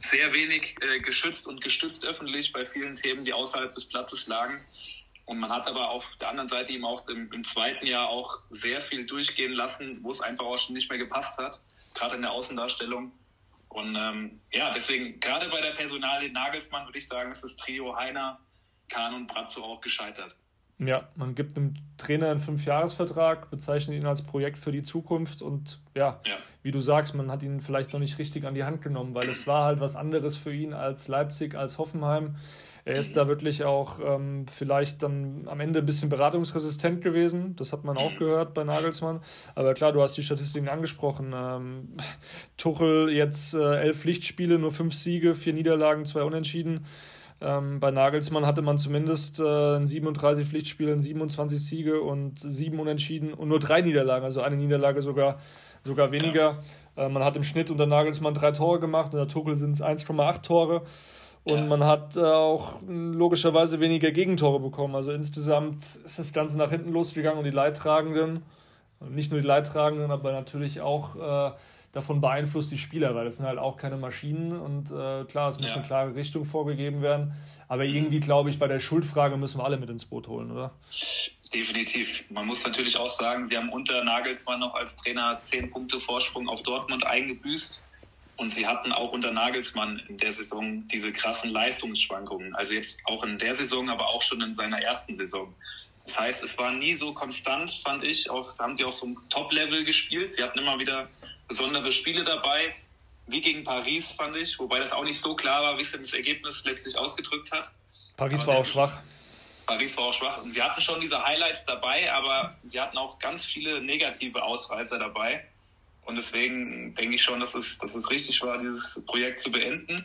sehr wenig äh, geschützt und gestützt öffentlich bei vielen Themen, die außerhalb des Platzes lagen. Und man hat aber auf der anderen Seite ihm auch im, im zweiten Jahr auch sehr viel durchgehen lassen, wo es einfach auch schon nicht mehr gepasst hat, gerade in der Außendarstellung. Und ähm, ja, deswegen, gerade bei der Personalie Nagelsmann würde ich sagen, ist das Trio Heiner, Kahn und Brazzo auch gescheitert. Ja, man gibt dem Trainer einen Fünfjahresvertrag, bezeichnet ihn als Projekt für die Zukunft und ja, ja, wie du sagst, man hat ihn vielleicht noch nicht richtig an die Hand genommen, weil es war halt was anderes für ihn als Leipzig, als Hoffenheim. Er ist da wirklich auch ähm, vielleicht dann am Ende ein bisschen beratungsresistent gewesen. Das hat man auch gehört bei Nagelsmann. Aber klar, du hast die Statistiken angesprochen. Ähm, Tuchel jetzt äh, elf Pflichtspiele, nur fünf Siege, vier Niederlagen, zwei Unentschieden. Ähm, bei Nagelsmann hatte man zumindest äh, in 37 Pflichtspielen 27 Siege und sieben Unentschieden und nur drei Niederlagen, also eine Niederlage sogar, sogar weniger. Äh, man hat im Schnitt unter Nagelsmann drei Tore gemacht, unter Tuchel sind es 1,8 Tore. Und ja. man hat äh, auch logischerweise weniger Gegentore bekommen. Also insgesamt ist das Ganze nach hinten losgegangen und die Leidtragenden, nicht nur die Leidtragenden, aber natürlich auch äh, davon beeinflusst die Spieler, weil das sind halt auch keine Maschinen und äh, klar, es muss ja. eine klare Richtung vorgegeben werden. Aber irgendwie glaube ich, bei der Schuldfrage müssen wir alle mit ins Boot holen, oder? Definitiv. Man muss natürlich auch sagen, sie haben unter Nagelsmann noch als Trainer zehn Punkte Vorsprung auf Dortmund eingebüßt. Und sie hatten auch unter Nagelsmann in der Saison diese krassen Leistungsschwankungen. Also jetzt auch in der Saison, aber auch schon in seiner ersten Saison. Das heißt, es war nie so konstant, fand ich. Auf, haben sie auf so einem Top-Level gespielt. Sie hatten immer wieder besondere Spiele dabei, wie gegen Paris, fand ich. Wobei das auch nicht so klar war, wie es das Ergebnis letztlich ausgedrückt hat. Paris aber war auch schwach. Paris war auch schwach. Und sie hatten schon diese Highlights dabei, aber sie hatten auch ganz viele negative Ausreißer dabei. Und deswegen denke ich schon, dass es, dass es richtig war, dieses Projekt zu beenden.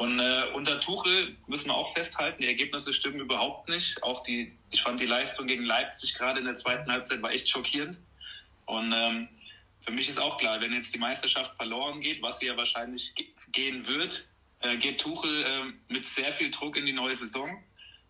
Und äh, unter Tuchel müssen wir auch festhalten, die Ergebnisse stimmen überhaupt nicht. Auch die, ich fand die Leistung gegen Leipzig gerade in der zweiten Halbzeit war echt schockierend. Und ähm, für mich ist auch klar, wenn jetzt die Meisterschaft verloren geht, was sie ja wahrscheinlich gehen wird, äh, geht Tuchel äh, mit sehr viel Druck in die neue Saison.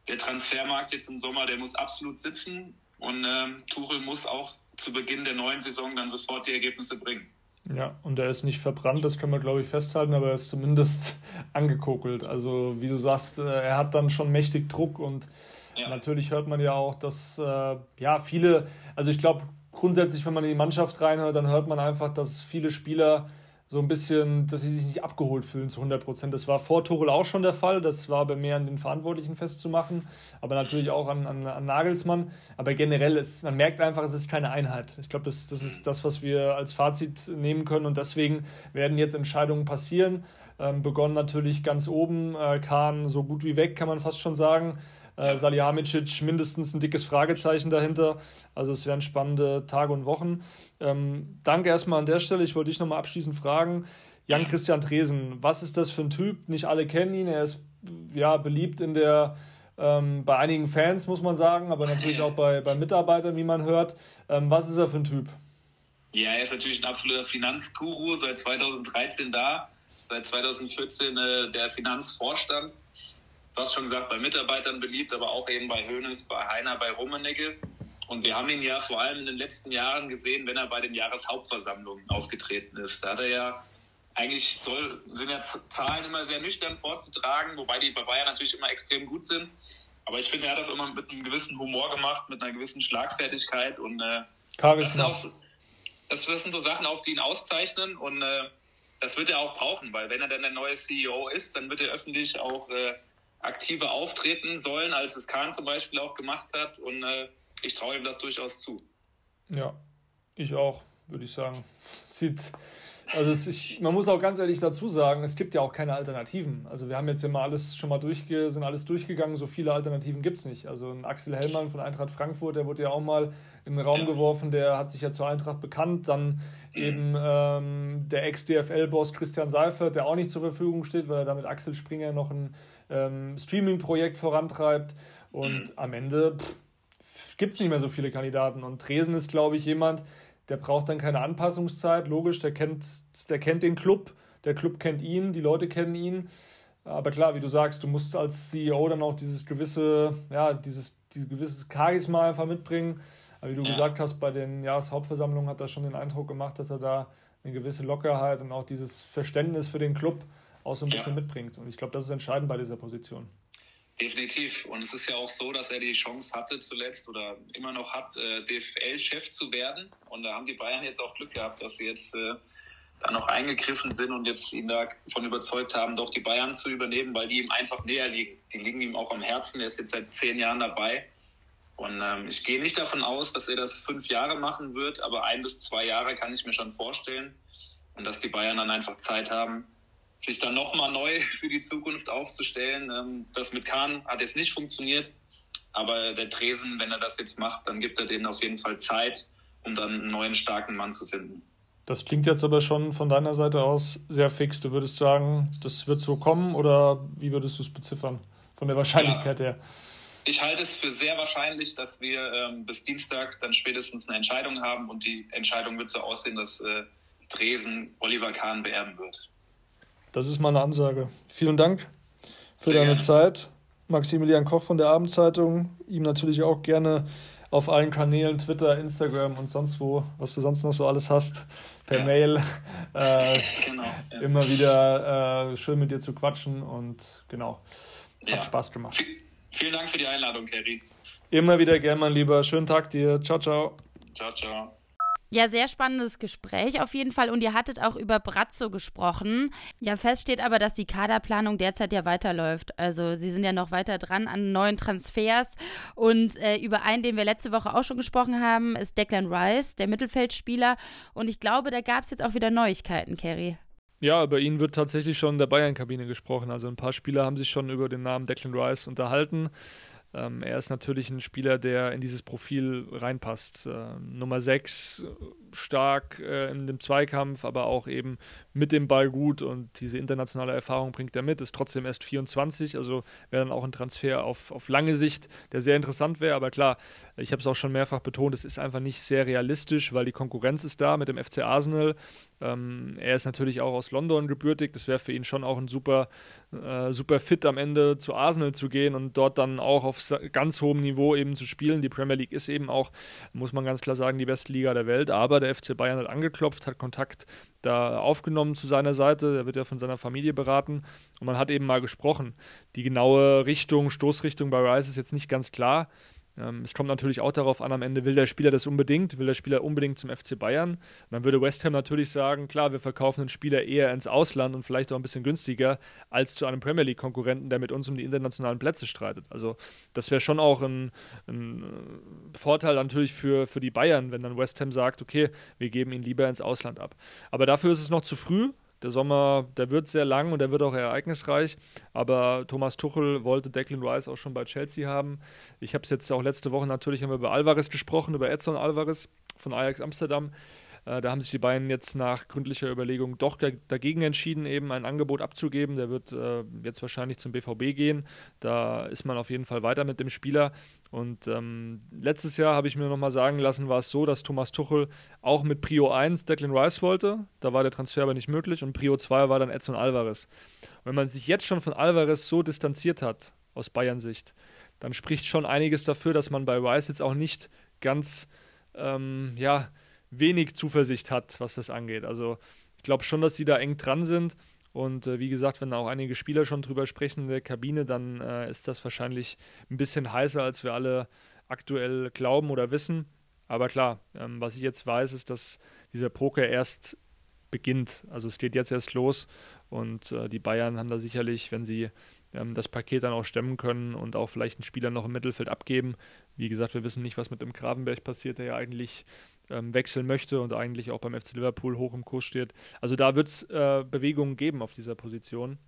Der Transfermarkt jetzt im Sommer, der muss absolut sitzen. Und ähm, Tuchel muss auch zu Beginn der neuen Saison dann sofort die Ergebnisse bringen. Ja, und er ist nicht verbrannt, das können wir, glaube ich, festhalten, aber er ist zumindest angekokelt. Also, wie du sagst, äh, er hat dann schon mächtig Druck und ja. natürlich hört man ja auch, dass äh, ja viele, also ich glaube, grundsätzlich, wenn man in die Mannschaft reinhört, dann hört man einfach, dass viele Spieler so ein bisschen, dass sie sich nicht abgeholt fühlen zu 100 Prozent. Das war vor Tuchel auch schon der Fall. Das war bei mir an den Verantwortlichen festzumachen, aber natürlich auch an, an, an Nagelsmann. Aber generell ist, man merkt einfach, es ist keine Einheit. Ich glaube, das, das ist das, was wir als Fazit nehmen können und deswegen werden jetzt Entscheidungen passieren. Ähm, begonnen natürlich ganz oben, äh, Kahn so gut wie weg, kann man fast schon sagen. Äh, Salihamidzic mindestens ein dickes Fragezeichen dahinter. Also es werden spannende Tage und Wochen. Ähm, danke erstmal an der Stelle. Ich wollte dich nochmal abschließend fragen. Jan-Christian Dresen, was ist das für ein Typ? Nicht alle kennen ihn. Er ist ja beliebt in der ähm, bei einigen Fans, muss man sagen, aber natürlich auch bei, bei Mitarbeitern, wie man hört. Ähm, was ist er für ein Typ? Ja, er ist natürlich ein absoluter Finanzguru, seit 2013 da, seit 2014 äh, der Finanzvorstand du hast schon gesagt, bei Mitarbeitern beliebt, aber auch eben bei Hoeneß, bei Heiner, bei Rummenigge. Und wir haben ihn ja vor allem in den letzten Jahren gesehen, wenn er bei den Jahreshauptversammlungen aufgetreten ist. Da hat er ja eigentlich soll, sind ja Zahlen immer sehr nüchtern vorzutragen, wobei die bei Bayern natürlich immer extrem gut sind. Aber ich finde, er hat das immer mit einem gewissen Humor gemacht, mit einer gewissen Schlagfertigkeit und äh, Charisma. das, das sind so Sachen auch, die ihn auszeichnen und äh, das wird er auch brauchen, weil wenn er dann der neue CEO ist, dann wird er öffentlich auch äh, aktiver auftreten sollen, als es Kahn zum Beispiel auch gemacht hat und äh, ich traue ihm das durchaus zu. Ja, ich auch, würde ich sagen. Sieht also es, ich, man muss auch ganz ehrlich dazu sagen, es gibt ja auch keine Alternativen. Also wir haben jetzt ja mal alles schon mal durchge, sind alles durchgegangen, so viele Alternativen gibt es nicht. Also ein Axel Hellmann von Eintracht Frankfurt, der wurde ja auch mal in den Raum geworfen, der hat sich ja zur Eintracht bekannt. Dann eben ähm, der Ex-DFL-Boss Christian Seifert, der auch nicht zur Verfügung steht, weil er da mit Axel Springer noch ein ähm, Streaming-Projekt vorantreibt. Und am Ende gibt es nicht mehr so viele Kandidaten. Und Tresen ist, glaube ich, jemand, der braucht dann keine Anpassungszeit, logisch, der kennt, der kennt den Club, der Club kennt ihn, die Leute kennen ihn. Aber klar, wie du sagst, du musst als CEO dann auch dieses gewisse, ja, dieses, dieses gewisse Charisma einfach mitbringen. Aber wie du ja. gesagt hast, bei den Jahreshauptversammlungen hat er schon den Eindruck gemacht, dass er da eine gewisse Lockerheit und auch dieses Verständnis für den Club auch so ein bisschen ja. mitbringt. Und ich glaube, das ist entscheidend bei dieser Position. Definitiv. Und es ist ja auch so, dass er die Chance hatte zuletzt oder immer noch hat, äh, DFL-Chef zu werden. Und da haben die Bayern jetzt auch Glück gehabt, dass sie jetzt äh, da noch eingegriffen sind und jetzt ihn davon überzeugt haben, doch die Bayern zu übernehmen, weil die ihm einfach näher liegen. Die liegen ihm auch am Herzen. Er ist jetzt seit zehn Jahren dabei. Und ähm, ich gehe nicht davon aus, dass er das fünf Jahre machen wird, aber ein bis zwei Jahre kann ich mir schon vorstellen. Und dass die Bayern dann einfach Zeit haben, sich dann nochmal neu für die Zukunft aufzustellen. Ähm, das mit Kahn hat jetzt nicht funktioniert, aber der Tresen, wenn er das jetzt macht, dann gibt er denen auf jeden Fall Zeit, um dann einen neuen starken Mann zu finden. Das klingt jetzt aber schon von deiner Seite aus sehr fix. Du würdest sagen, das wird so kommen oder wie würdest du es beziffern von der Wahrscheinlichkeit ja. her? Ich halte es für sehr wahrscheinlich, dass wir ähm, bis Dienstag dann spätestens eine Entscheidung haben und die Entscheidung wird so aussehen, dass äh, Dresen Oliver Kahn beerben wird. Das ist meine Ansage. Vielen Dank für Sehr deine gerne. Zeit. Maximilian Koch von der Abendzeitung. Ihm natürlich auch gerne auf allen Kanälen, Twitter, Instagram und sonst wo, was du sonst noch so alles hast, per ja. Mail. Äh, genau, ja. Immer wieder äh, schön mit dir zu quatschen und genau, hat ja. Spaß gemacht. Vielen Dank für die Einladung, Kerry. Immer wieder gern, mein Lieber. Schönen Tag dir. Ciao, ciao. Ciao, ciao. Ja, sehr spannendes Gespräch auf jeden Fall. Und ihr hattet auch über Brazzo gesprochen. Ja, fest steht aber, dass die Kaderplanung derzeit ja weiterläuft. Also sie sind ja noch weiter dran an neuen Transfers. Und äh, über einen, den wir letzte Woche auch schon gesprochen haben, ist Declan Rice, der Mittelfeldspieler. Und ich glaube, da gab es jetzt auch wieder Neuigkeiten, Kerry. Ja, über ihn wird tatsächlich schon in der Bayern-Kabine gesprochen. Also ein paar Spieler haben sich schon über den Namen Declan Rice unterhalten. Ähm, er ist natürlich ein Spieler, der in dieses Profil reinpasst. Äh, Nummer 6, stark äh, in dem Zweikampf, aber auch eben mit dem Ball gut und diese internationale Erfahrung bringt er mit, ist trotzdem erst 24, also wäre dann auch ein Transfer auf, auf lange Sicht, der sehr interessant wäre, aber klar, ich habe es auch schon mehrfach betont, es ist einfach nicht sehr realistisch, weil die Konkurrenz ist da mit dem FC Arsenal. Ähm, er ist natürlich auch aus London gebürtig, das wäre für ihn schon auch ein super, äh, super Fit am Ende zu Arsenal zu gehen und dort dann auch auf ganz hohem Niveau eben zu spielen. Die Premier League ist eben auch, muss man ganz klar sagen, die beste Liga der Welt, aber der FC Bayern hat angeklopft, hat Kontakt da aufgenommen zu seiner Seite. Er wird ja von seiner Familie beraten und man hat eben mal gesprochen. Die genaue Richtung, Stoßrichtung bei Rice ist jetzt nicht ganz klar. Ähm, es kommt natürlich auch darauf an, am Ende will der Spieler das unbedingt, will der Spieler unbedingt zum FC Bayern. Dann würde West Ham natürlich sagen, klar, wir verkaufen den Spieler eher ins Ausland und vielleicht auch ein bisschen günstiger als zu einem Premier League-Konkurrenten, der mit uns um die internationalen Plätze streitet. Also das wäre schon auch ein, ein, äh, Vorteil natürlich für, für die Bayern, wenn dann West Ham sagt, okay, wir geben ihn lieber ins Ausland ab. Aber dafür ist es noch zu früh. Der Sommer, der wird sehr lang und der wird auch ereignisreich. Aber Thomas Tuchel wollte Declan Rice auch schon bei Chelsea haben. Ich habe es jetzt auch letzte Woche natürlich haben wir über Alvarez gesprochen, über Edson Alvarez von Ajax Amsterdam. Äh, da haben sich die beiden jetzt nach gründlicher Überlegung doch dagegen entschieden, eben ein Angebot abzugeben. Der wird äh, jetzt wahrscheinlich zum BVB gehen. Da ist man auf jeden Fall weiter mit dem Spieler. Und ähm, letztes Jahr habe ich mir nochmal sagen lassen, war es so, dass Thomas Tuchel auch mit Prio 1 Declan Rice wollte. Da war der Transfer aber nicht möglich. Und Prio 2 war dann Edson Alvarez. Und wenn man sich jetzt schon von Alvarez so distanziert hat, aus Bayern-Sicht, dann spricht schon einiges dafür, dass man bei Rice jetzt auch nicht ganz, ähm, ja, wenig Zuversicht hat, was das angeht. Also ich glaube schon, dass sie da eng dran sind. Und äh, wie gesagt, wenn auch einige Spieler schon drüber sprechen in der Kabine, dann äh, ist das wahrscheinlich ein bisschen heißer, als wir alle aktuell glauben oder wissen. Aber klar, ähm, was ich jetzt weiß, ist, dass dieser Poker erst beginnt. Also es geht jetzt erst los und äh, die Bayern haben da sicherlich, wenn sie ähm, das Paket dann auch stemmen können und auch vielleicht einen Spieler noch im Mittelfeld abgeben. Wie gesagt, wir wissen nicht, was mit dem Gravenberg passiert, der ja eigentlich ähm, wechseln möchte und eigentlich auch beim FC Liverpool hoch im Kurs steht. Also da wird es äh, Bewegungen geben auf dieser Position.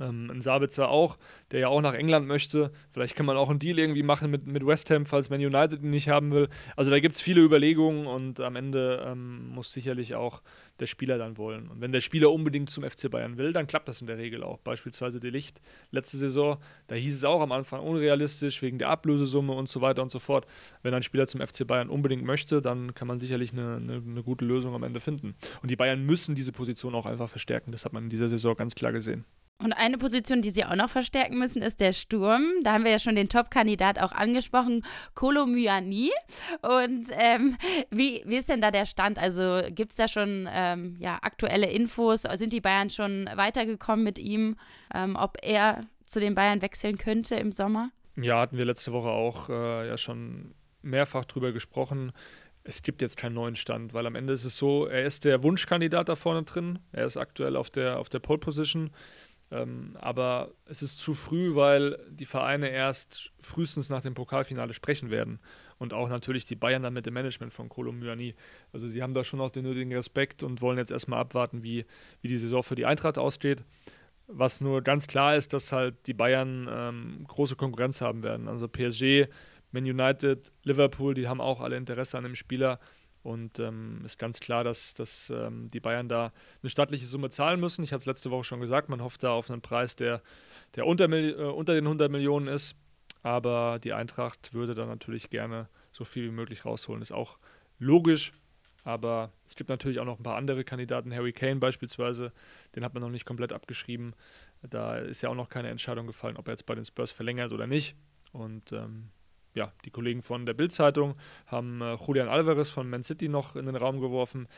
Ähm, ein Sabitzer auch, der ja auch nach England möchte. Vielleicht kann man auch einen Deal irgendwie machen mit, mit West Ham, falls Man United ihn nicht haben will. Also da gibt es viele Überlegungen und am Ende ähm, muss sicherlich auch der Spieler dann wollen. Und wenn der Spieler unbedingt zum FC Bayern will, dann klappt das in der Regel auch. Beispielsweise De Licht letzte Saison, da hieß es auch am Anfang unrealistisch wegen der Ablösesumme und so weiter und so fort. Wenn ein Spieler zum FC Bayern unbedingt möchte, dann kann man sicherlich eine, eine, eine gute Lösung am Ende finden. Und die Bayern müssen diese Position auch einfach verstärken. Das hat man in dieser Saison ganz klar gesehen. Und eine Position, die sie auch noch verstärken müssen, ist der Sturm. Da haben wir ja schon den Top-Kandidat auch angesprochen, Kolo Myani. Und ähm, wie, wie ist denn da der Stand? Also gibt es da schon ähm, ja, aktuelle Infos? Sind die Bayern schon weitergekommen mit ihm, ähm, ob er zu den Bayern wechseln könnte im Sommer? Ja, hatten wir letzte Woche auch äh, ja schon mehrfach drüber gesprochen. Es gibt jetzt keinen neuen Stand, weil am Ende ist es so, er ist der Wunschkandidat da vorne drin. Er ist aktuell auf der, auf der Pole Position. Ähm, aber es ist zu früh, weil die Vereine erst frühestens nach dem Pokalfinale sprechen werden. Und auch natürlich die Bayern dann mit dem Management von Kolo Myani. Also sie haben da schon auch den nötigen Respekt und wollen jetzt erstmal abwarten, wie, wie die Saison für die Eintracht ausgeht. Was nur ganz klar ist, dass halt die Bayern ähm, große Konkurrenz haben werden. Also PSG, Man United, Liverpool, die haben auch alle Interesse an dem Spieler. Und ähm, ist ganz klar, dass, dass ähm, die Bayern da eine stattliche Summe zahlen müssen. Ich hatte es letzte Woche schon gesagt, man hofft da auf einen Preis, der, der unter, äh, unter den 100 Millionen ist. Aber die Eintracht würde da natürlich gerne so viel wie möglich rausholen. Ist auch logisch. Aber es gibt natürlich auch noch ein paar andere Kandidaten. Harry Kane beispielsweise, den hat man noch nicht komplett abgeschrieben. Da ist ja auch noch keine Entscheidung gefallen, ob er jetzt bei den Spurs verlängert oder nicht. Und ähm, ja, die Kollegen von der Bild-Zeitung haben äh, Julian Alvarez von Man City noch in den Raum geworfen.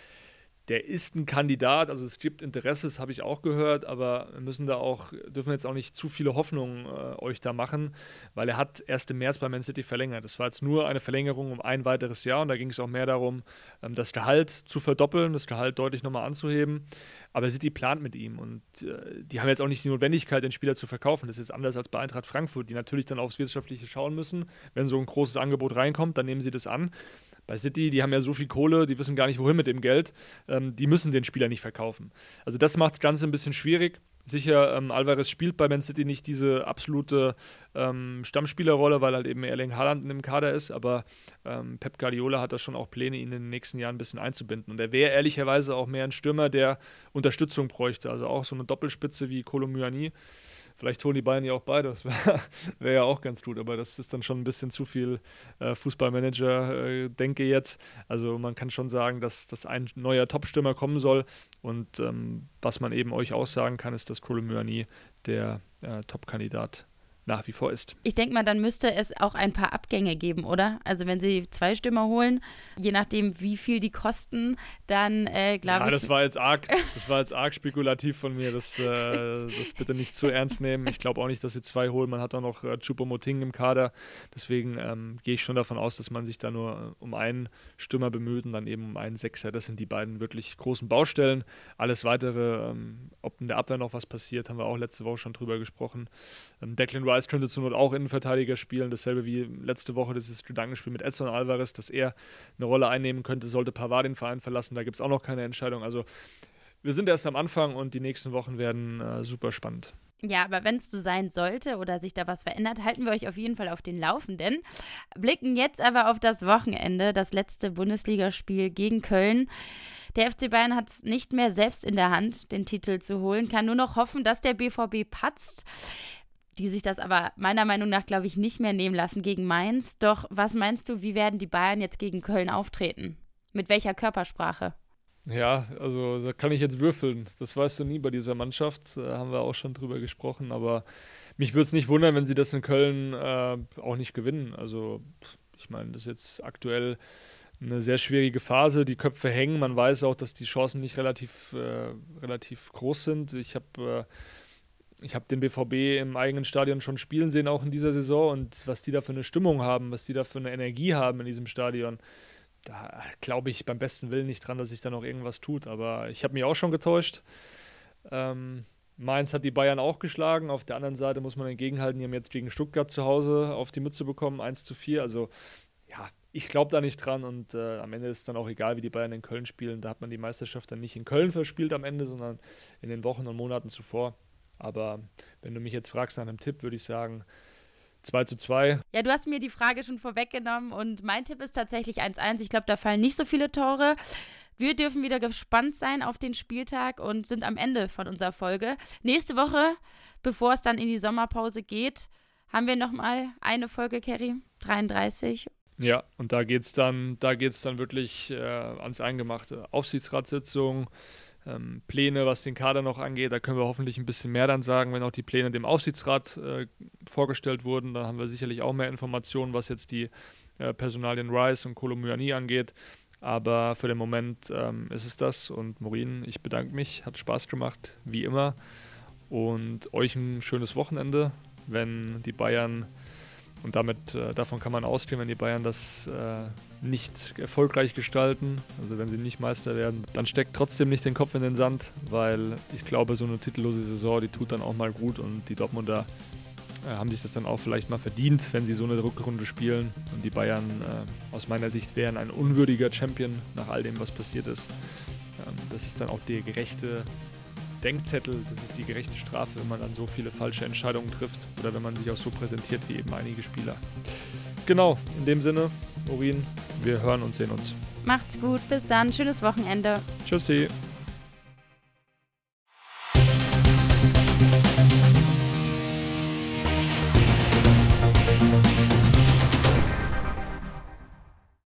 Der ist ein Kandidat, also es gibt Interesse, das habe ich auch gehört, aber wir müssen da auch, dürfen jetzt auch nicht zu viele Hoffnungen äh, euch da machen, weil er hat erst im März bei Man City verlängert. Das war jetzt nur eine Verlängerung um ein weiteres Jahr und da ging es auch mehr darum, ähm, das Gehalt zu verdoppeln, das Gehalt deutlich nochmal anzuheben. Aber City plant mit ihm und äh, die haben jetzt auch nicht die Notwendigkeit, den Spieler zu verkaufen. Das ist jetzt anders als bei Eintracht Frankfurt, die natürlich dann aufs Wirtschaftliche schauen müssen. Wenn so ein großes Angebot reinkommt, dann nehmen sie das an. Bei City, die haben ja so viel Kohle, die wissen gar nicht, wohin mit dem Geld. Ähm, die müssen den Spieler nicht verkaufen. Also das macht das Ganze ein bisschen schwierig. Sicher, ähm, Alvarez spielt bei Man City nicht diese absolute ähm, Stammspielerrolle, weil halt eben Erling Haaland in dem Kader ist, aber ähm, Pep Guardiola hat da schon auch Pläne, ihn in den nächsten Jahren ein bisschen einzubinden. Und er wäre ehrlicherweise auch mehr ein Stürmer, der Unterstützung bräuchte. Also auch so eine Doppelspitze wie Kolo Myani Vielleicht holen die Bayern ja auch beide. Das wäre wär ja auch ganz gut, aber das ist dann schon ein bisschen zu viel äh, Fußballmanager-Denke äh, jetzt. Also man kann schon sagen, dass, dass ein neuer Top-Stürmer kommen soll. Und ähm, was man eben euch aussagen kann, ist, dass Kolomyani der äh, Top-Kandidat nach wie vor ist. Ich denke mal, dann müsste es auch ein paar Abgänge geben, oder? Also wenn sie zwei Stürmer holen, je nachdem, wie viel die kosten, dann äh, glaube ja, ich. Das war jetzt arg, das war jetzt arg spekulativ von mir. Das, äh, das bitte nicht zu ernst nehmen. Ich glaube auch nicht, dass sie zwei holen. Man hat auch noch äh, Chupomoting im Kader. Deswegen ähm, gehe ich schon davon aus, dass man sich da nur äh, um einen Stürmer bemüht und dann eben um einen Sechser. Das sind die beiden wirklich großen Baustellen. Alles weitere, ähm, ob in der Abwehr noch was passiert, haben wir auch letzte Woche schon drüber gesprochen. Ähm, Declan Rice Rice könnte zur Not auch Innenverteidiger spielen. Dasselbe wie letzte Woche dieses Gedankenspiel mit Edson Alvarez, dass er eine Rolle einnehmen könnte, sollte Pavard den Verein verlassen. Da gibt es auch noch keine Entscheidung. Also wir sind erst am Anfang und die nächsten Wochen werden äh, super spannend. Ja, aber wenn es so sein sollte oder sich da was verändert, halten wir euch auf jeden Fall auf den Laufenden. Blicken jetzt aber auf das Wochenende, das letzte Bundesligaspiel gegen Köln. Der FC Bayern hat es nicht mehr selbst in der Hand, den Titel zu holen, kann nur noch hoffen, dass der BVB patzt die sich das aber meiner Meinung nach, glaube ich, nicht mehr nehmen lassen gegen Mainz. Doch was meinst du, wie werden die Bayern jetzt gegen Köln auftreten? Mit welcher Körpersprache? Ja, also da kann ich jetzt würfeln. Das weißt du nie bei dieser Mannschaft. Da haben wir auch schon drüber gesprochen. Aber mich würde es nicht wundern, wenn sie das in Köln äh, auch nicht gewinnen. Also ich meine, das ist jetzt aktuell eine sehr schwierige Phase. Die Köpfe hängen. Man weiß auch, dass die Chancen nicht relativ, äh, relativ groß sind. Ich habe äh, ich habe den BVB im eigenen Stadion schon spielen sehen, auch in dieser Saison. Und was die da für eine Stimmung haben, was die da für eine Energie haben in diesem Stadion, da glaube ich beim besten Willen nicht dran, dass sich da noch irgendwas tut. Aber ich habe mich auch schon getäuscht. Ähm, Mainz hat die Bayern auch geschlagen. Auf der anderen Seite muss man entgegenhalten, die haben jetzt gegen Stuttgart zu Hause auf die Mütze bekommen, 1 zu 4. Also ja, ich glaube da nicht dran und äh, am Ende ist es dann auch egal, wie die Bayern in Köln spielen. Da hat man die Meisterschaft dann nicht in Köln verspielt am Ende, sondern in den Wochen und Monaten zuvor. Aber wenn du mich jetzt fragst nach einem Tipp, würde ich sagen 2 zu 2. Ja, du hast mir die Frage schon vorweggenommen und mein Tipp ist tatsächlich 1-1. Ich glaube, da fallen nicht so viele Tore. Wir dürfen wieder gespannt sein auf den Spieltag und sind am Ende von unserer Folge. Nächste Woche, bevor es dann in die Sommerpause geht, haben wir nochmal eine Folge, Kerry, 33. Ja, und da geht es dann, da geht's dann wirklich äh, ans Eingemachte. Aufsichtsratssitzung, ähm, Pläne, was den Kader noch angeht. Da können wir hoffentlich ein bisschen mehr dann sagen, wenn auch die Pläne dem Aufsichtsrat äh, vorgestellt wurden. Da haben wir sicherlich auch mehr Informationen, was jetzt die äh, Personalien Rice und Kolomyani angeht. Aber für den Moment ähm, ist es das. Und Morin, ich bedanke mich. Hat Spaß gemacht, wie immer. Und euch ein schönes Wochenende, wenn die Bayern und damit, äh, davon kann man ausgehen, wenn die Bayern das äh, nicht erfolgreich gestalten, also wenn sie nicht Meister werden, dann steckt trotzdem nicht den Kopf in den Sand, weil ich glaube, so eine titellose Saison, die tut dann auch mal gut und die Dortmunder äh, haben sich das dann auch vielleicht mal verdient, wenn sie so eine Rückrunde spielen. Und die Bayern äh, aus meiner Sicht wären ein unwürdiger Champion nach all dem, was passiert ist. Ähm, das ist dann auch der gerechte Denkzettel, das ist die gerechte Strafe, wenn man dann so viele falsche Entscheidungen trifft oder wenn man sich auch so präsentiert wie eben einige Spieler. Genau, in dem Sinne, Urin, wir hören und sehen uns. Macht's gut, bis dann, schönes Wochenende. Tschüssi.